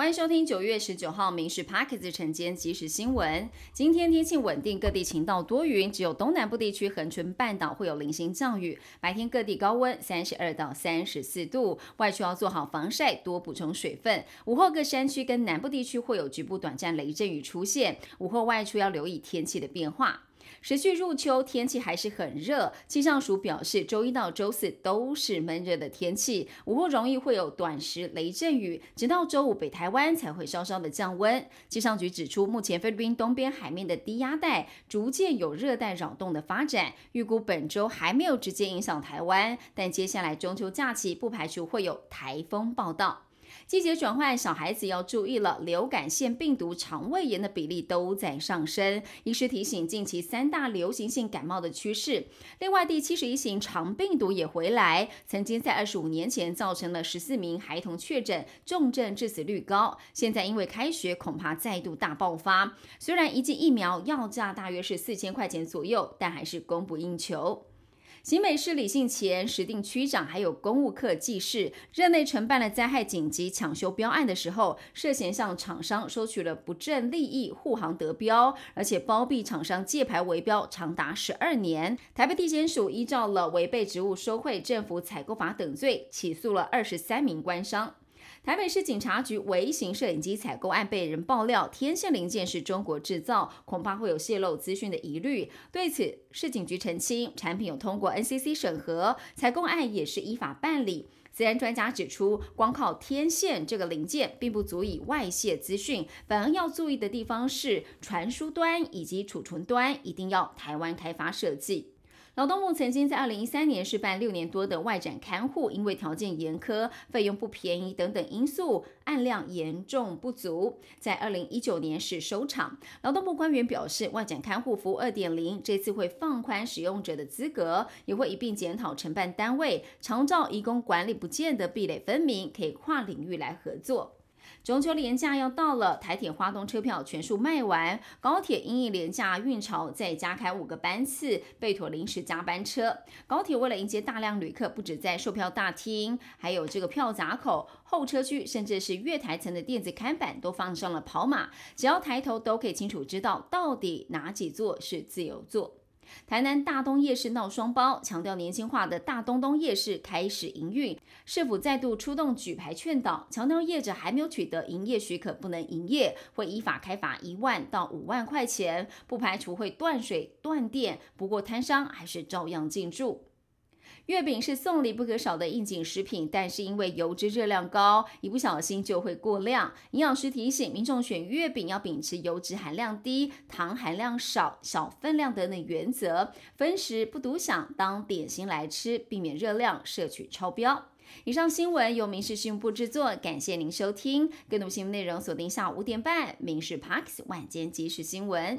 欢迎收听九月十九号《民事 Parkes》晨间即时新闻。今天天气稳定，各地晴到多云，只有东南部地区恒春半岛会有零星降雨。白天各地高温三十二到三十四度，外出要做好防晒，多补充水分。午后各山区跟南部地区会有局部短暂雷阵雨出现，午后外出要留意天气的变化。持续入秋，天气还是很热。气象署表示，周一到周四都是闷热的天气，午后容易会有短时雷阵雨，直到周五北台湾才会稍稍的降温。气象局指出，目前菲律宾东边海面的低压带逐渐有热带扰动的发展，预估本周还没有直接影响台湾，但接下来中秋假期不排除会有台风报道。季节转换，小孩子要注意了。流感、腺病毒、肠胃炎的比例都在上升。医师提醒，近期三大流行性感冒的趋势。另外，第七十一型肠病毒也回来，曾经在二十五年前造成了十四名孩童确诊，重症致死率高。现在因为开学，恐怕再度大爆发。虽然一剂疫苗要价大约是四千块钱左右，但还是供不应求。新北市李姓前石定区长还有公务课技事，任内承办了灾害紧急抢修标案的时候，涉嫌向厂商收取了不正利益，护航得标，而且包庇厂商借牌围标长达十二年。台北地检署依照了违背职务收贿、政府采购法等罪，起诉了二十三名官商。台北市警察局微型摄影机采购案被人爆料，天线零件是中国制造，恐怕会有泄露资讯的疑虑。对此，市警局澄清，产品有通过 NCC 审核，采购案也是依法办理。自然专家指出，光靠天线这个零件并不足以外泄资讯，反而要注意的地方是传输端以及储存端，一定要台湾开发设计。劳动部曾经在二零一三年试办六年多的外展看护，因为条件严苛、费用不便宜等等因素，案量严重不足，在二零一九年是收场。劳动部官员表示，外展看护服务二点零这次会放宽使用者的资格，也会一并检讨承办单位，长照移工管理不见得壁垒分明，可以跨领域来合作。中秋连假要到了，台铁花东车票全数卖完，高铁因应连假运潮再加开五个班次，备妥临时加班车。高铁为了迎接大量旅客，不止在售票大厅，还有这个票闸口、候车区，甚至是月台层的电子看板都放上了跑马，只要抬头都可以清楚知道到底哪几座是自由座。台南大东夜市闹双包，强调年轻化的大东东夜市开始营运，市府再度出动举牌劝导，强调业者还没有取得营业许可不能营业，会依法开罚一万到五万块钱，不排除会断水断电，不过摊商还是照样进驻。月饼是送礼不可少的应景食品，但是因为油脂热量高，一不小心就会过量。营养师提醒民众选月饼要秉持油脂含量低、糖含量少、小分量等等原则，分食不独享，当点心来吃，避免热量摄取超标。以上新闻由民事新闻部制作，感谢您收听。更多新闻内容锁定下午五点半《民事 Parks 晚间即时新闻》。